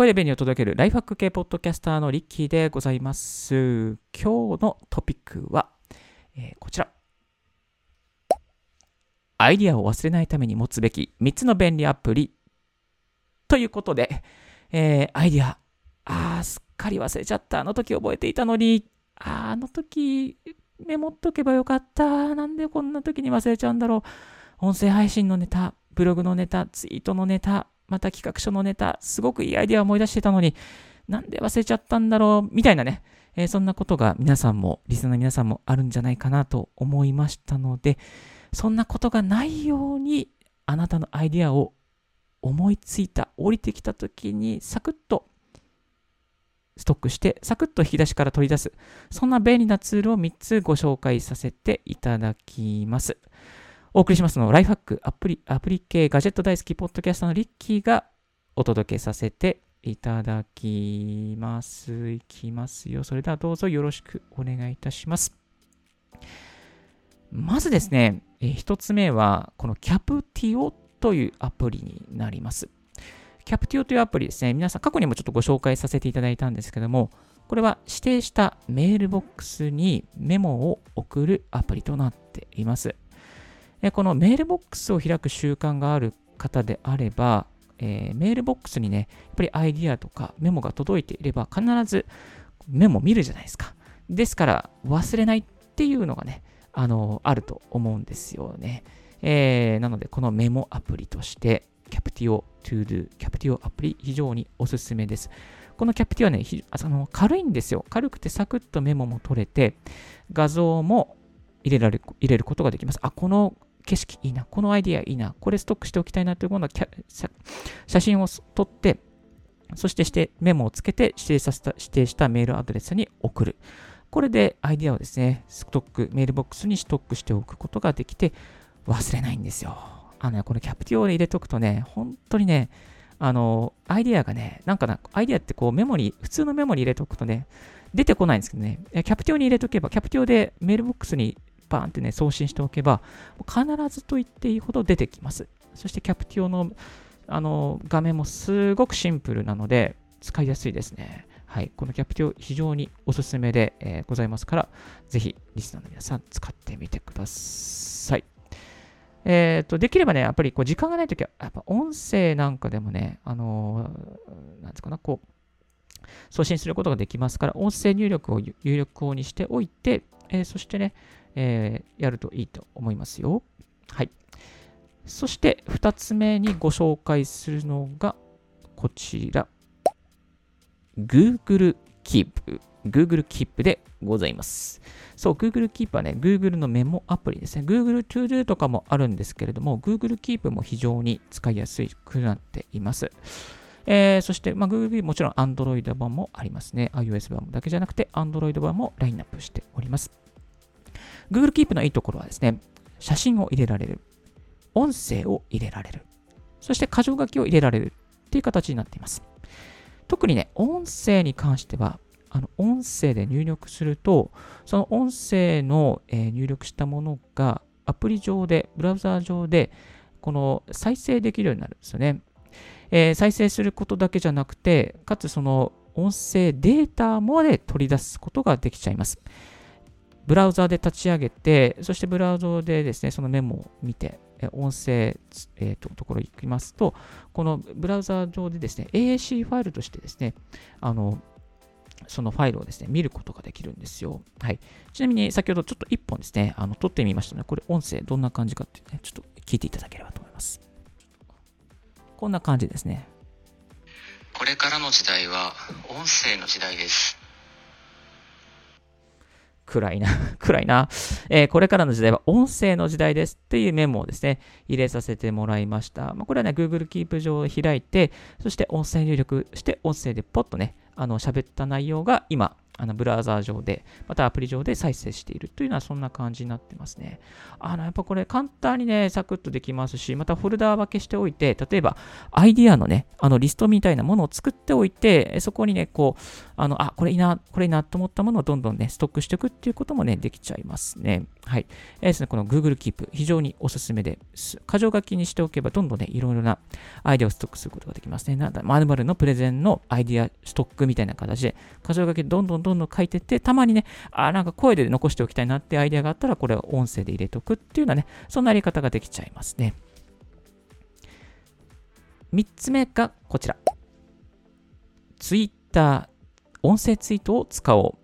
声で便利を届けるライフハック系ポッドキャスターのリッキーでございます。今日のトピックは、えー、こちら。アイディアを忘れないために持つべき3つの便利アプリ。ということで、えー、アイディア、あー、すっかり忘れちゃった。あの時覚えていたのに、あ、あの時メモっとけばよかった。なんでこんな時に忘れちゃうんだろう。音声配信のネタ、ブログのネタ、ツイートのネタ、また企画書のネタ、すごくいいアイデアを思い出してたのに、なんで忘れちゃったんだろう、みたいなね、えー、そんなことが皆さんも、リスナーの皆さんもあるんじゃないかなと思いましたので、そんなことがないように、あなたのアイデアを思いついた、降りてきた時に、サクッとストックして、サクッと引き出しから取り出す。そんな便利なツールを3つご紹介させていただきます。お送りしますの、ライフハック、アプリ、アプリ系ガジェット大好きポッドキャスターのリッキーがお届けさせていただきます。いきますよ。それではどうぞよろしくお願いいたします。まずですね、えー、一つ目は、このキャプティオというアプリになります。キャプティオというアプリですね、皆さん過去にもちょっとご紹介させていただいたんですけども、これは指定したメールボックスにメモを送るアプリとなっています。このメールボックスを開く習慣がある方であれば、えー、メールボックスにね、やっぱりアイディアとかメモが届いていれば必ずメモ見るじゃないですか。ですから忘れないっていうのがね、あの、あると思うんですよね。えー、なので、このメモアプリとして、キャプティオ To Do、キャプティオアプリ非常におすすめです。このキャプティオはね、あの軽いんですよ。軽くてサクッとメモも取れて、画像も入れられ入れることができます。あ、この景色いいな、このアイディアいいな、これストックしておきたいなというものは写真を撮って、そしてしてメモをつけて指定させた指定したメールアドレスに送る。これでアイディアをですね、ストック、メールボックスにストックしておくことができて忘れないんですよ。あのね、このキャプティオで入れておくとね、本当にね、あの、アイディアがね、なんかな、アイディアってこうメモに、普通のメモに入れておくとね、出てこないんですけどね、キャプティオに入れておけば、キャプティオでメールボックスにバーンってね、送信しておけば、必ずと言っていいほど出てきます。そしてキャプティオのあの画面もすごくシンプルなので、使いやすいですね。はい、このキャプティオ非常におすすめで、えー、ございますから、ぜひリスナーの皆さん使ってみてください。え、ー、と、できればね、やっぱりこう時間がないときは、やっぱ音声なんかでもね、あのー、なんですかな、こう、送信することができますから、音声入力を有力法にしておいて、えー、そしてね、えー、やるといいと思いますよ。はい。そして2つ目にご紹介するのがこちら。Google Keep。Google Keep でございます。そう、Google Keep はね、Google のメモアプリですね。Google To Do とかもあるんですけれども、Google Keep も非常に使いやすくなっています。えー、そして、まあ、Google もちろん Android 版もありますね。iOS 版だけじゃなくて Android 版もラインナップしております。Google Keep のいいところはですね、写真を入れられる。音声を入れられる。そして箇条書きを入れられるっていう形になっています。特にね、音声に関しては、あの音声で入力すると、その音声の、えー、入力したものがアプリ上で、ブラウザー上で、この再生できるようになるんですよね。えー、再生することだけじゃなくて、かつその音声データまで取り出すことができちゃいます。ブラウザで立ち上げて、そしてブラウザでですね、そのメモを見て、音声、えー、とところに行きますと、このブラウザ上でですね、AAC ファイルとしてですね、あの、そのファイルをですね、見ることができるんですよ。はい。ちなみに先ほどちょっと1本ですね、あの、撮ってみましたので、これ音声どんな感じかっていうね、ちょっと聞いていただければと思います。こんな感じですね。これからの時代は音声の時代です。暗いな、暗いな、えー、これからの時代は音声の時代ですっていうメモをですね、入れさせてもらいました。まあ、これはね、Google Keep 上を開いて、そして音声入力して、音声でポッとね、あの、喋った内容が今、あのブラウザー上で、またアプリ上で再生しているというのはそんな感じになってますね。あの、やっぱこれ簡単にね、サクッとできますし、またフォルダー分けしておいて、例えばアイディアのね、あのリストみたいなものを作っておいて、そこにね、こう、あの、あ、これいいな、これいいなと思ったものをどんどんね、ストックしていくっていうこともね、できちゃいますね。はい。えー、ですね、この Google Keep、非常におすすめです。箇条書きにしておけば、どんどんね、いろいろなアイデアをストックすることができますね。なんだ、〇〇のプレゼンのアイデアストックみたいな形で、箇条書きどんどんどんどん書いてって、たまにね、あ、なんか声で残しておきたいなってアイデアがあったら、これを音声で入れとくっていうようなね、そんなやり方ができちゃいますね。3つ目がこちら。Twitter、音声ツイートを使おう。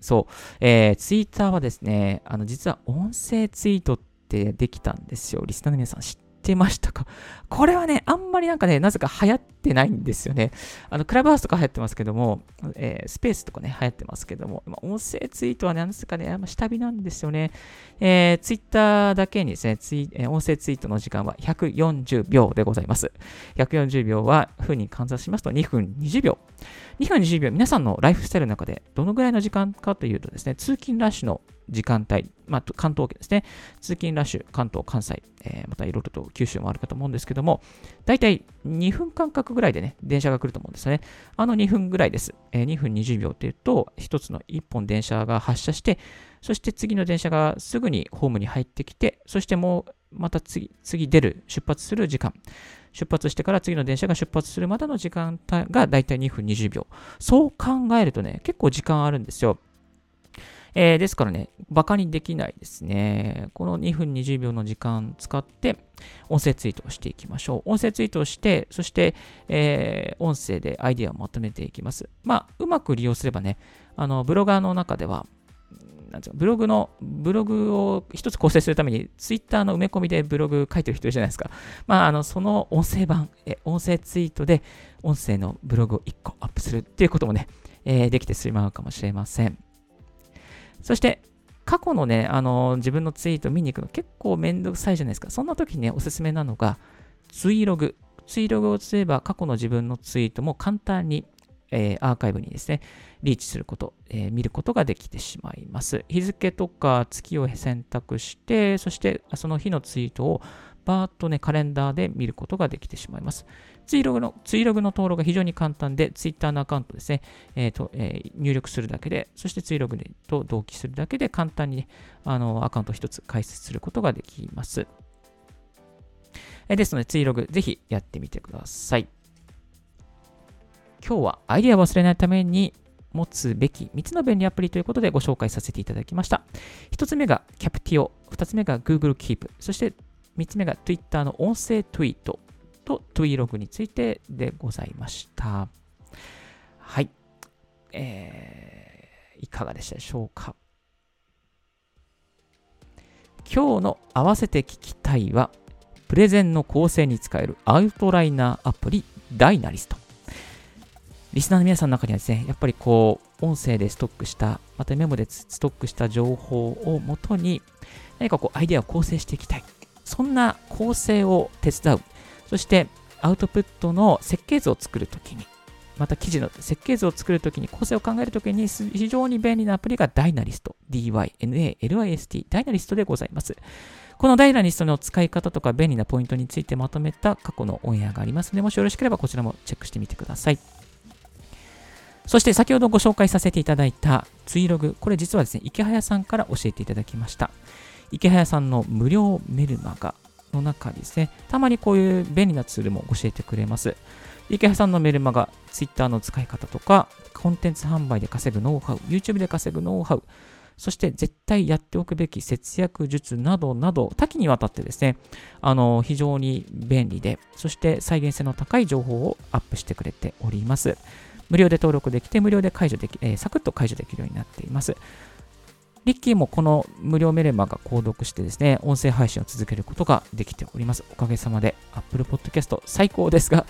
そう、えー、ツイッターはですね、あの、実は音声ツイートってできたんですよ。リスナーの皆さん知ってましたか？これはね、あんまりなんかね、なぜか流行っててないんですよね。あの、クラブハウスとか流行ってますけども、えー、スペースとかね、流行ってますけども、まあ、音声ツイートはね、なんですかね、あ下火なんですよね。えー、ツイッターだけにですね、ツイえー、音声ツイートの時間は140秒でございます。140秒は、風に換算しますと2分20秒。2分20秒、皆さんのライフスタイルの中でどのぐらいの時間かというとですね、通勤ラッシュの時間帯、まあ、関東圏ですね、通勤ラッシュ、関東、関西、えー、またいろいろと九州もあるかと思うんですけども、大体2分間隔ぐらいでね、電車が来ると思うんですよね。あの2分ぐらいです。えー、2分20秒っていうと、1つの1本電車が発車して、そして次の電車がすぐにホームに入ってきて、そしてもうまた次、次出る、出発する時間。出発してから次の電車が出発するまでの時間がだいたい2分20秒。そう考えるとね、結構時間あるんですよ。えー、ですからね、バカにできないですね。この2分20秒の時間使って、音声ツイートをしていきましょう。音声ツイートをして、そして、えー、音声でアイデアをまとめていきます。まあ、うまく利用すればね、あの、ブロガーの中では、なんブログの、ブログを一つ構成するために、ツイッターの埋め込みでブログ書いてる人いるじゃないですか。まあ、あの、その音声版、え音声ツイートで、音声のブログを1個アップするっていうこともね、えー、できてしまうかもしれません。そして、過去のね、あの、自分のツイート見に行くの結構めんどくさいじゃないですか。そんな時にね、おすすめなのが、ツイログ。ツイログをすれば過去の自分のツイートも簡単にえー、アーカイブにですね、リーチすること、えー、見ることができてしまいます。日付とか月を選択して、そしてその日のツイートをバーッとね、カレンダーで見ることができてしまいます。ツイログの、ツイログの登録が非常に簡単で、ツイッターのアカウントですね、えーとえー、入力するだけで、そしてツイログと同期するだけで簡単に、ね、あのアカウント1つ開設することができます。えー、ですので、ツイログぜひやってみてください。今日はアイディアを忘れないために持つべき3つの便利アプリということでご紹介させていただきました。1つ目が Captio、2つ目が Google Keep、そして3つ目が Twitter の音声ツイートと Twilog についてでございました。はい。えー、いかがでしたでしょうか？今日の合わせて聞きたいは、プレゼンの構成に使えるアウトライナーアプリダイナリスト。リスナーの皆さんの中にはですね、やっぱりこう、音声でストックした、またメモでストックした情報をもとに、何かこう、アイデアを構成していきたい。そんな構成を手伝う。そして、アウトプットの設計図を作るときに、また記事の設計図を作るときに、構成を考えるときに非常に便利なアプリがダイナリスト。DYNALIST。ダイナリストでございます。このダイナリストの使い方とか便利なポイントについてまとめた過去のオンエアがありますので、もしよろしければこちらもチェックしてみてください。そして先ほどご紹介させていただいたツイログ、これ実はですね、池早さんから教えていただきました。池早さんの無料メルマガの中ですね、たまにこういう便利なツールも教えてくれます。池早さんのメルマガ、Twitter の使い方とか、コンテンツ販売で稼ぐノウハウ、YouTube で稼ぐノウハウ、そして絶対やっておくべき節約術などなど、多岐にわたってですね、あの、非常に便利で、そして再現性の高い情報をアップしてくれております。無料で登録できて、無料で解除でき、えー、サクッと解除できるようになっています。リッキーもこの無料メルマが購読してですね、音声配信を続けることができております。おかげさまで Apple Podcast 最高ですが、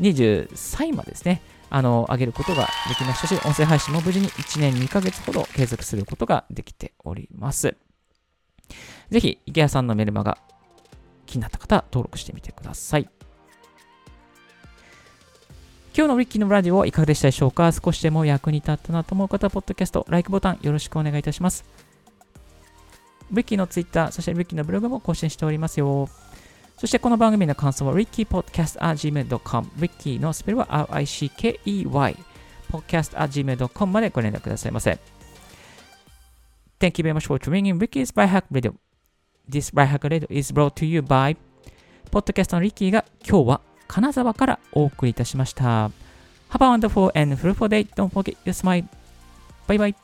23位までですね、あの、上げることができましたし、音声配信も無事に1年2ヶ月ほど継続することができております。ぜひ、池谷さんのメルマガ気になった方、登録してみてください。今日のリッキーのラジオいかがでしたでしょうか？少しでも役に立ったなと思う方は、ポッドキャスト、LIKE ボタンよろしくお願いいたします。リッキーのツイッター、そしてリッキーのブログも更新しておりますよ。そしてこの番組の感想は rickypodcast.gmail.com リッキーのスペルは RICKEY podcast.gmail.com までご連絡くださいませ。Thank you very much for tuning in Ricky's by Hack Radio. This by Hack Radio is brought to you by ポッドキャストのリッキーが今日は金沢からお送りいたしました。Have a wonderful and fruitful day. Don't forget your smile. バイバイ。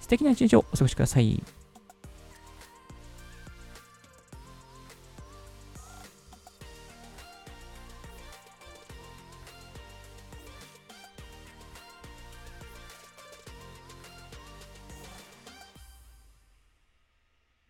素敵な一日をお過ごしください。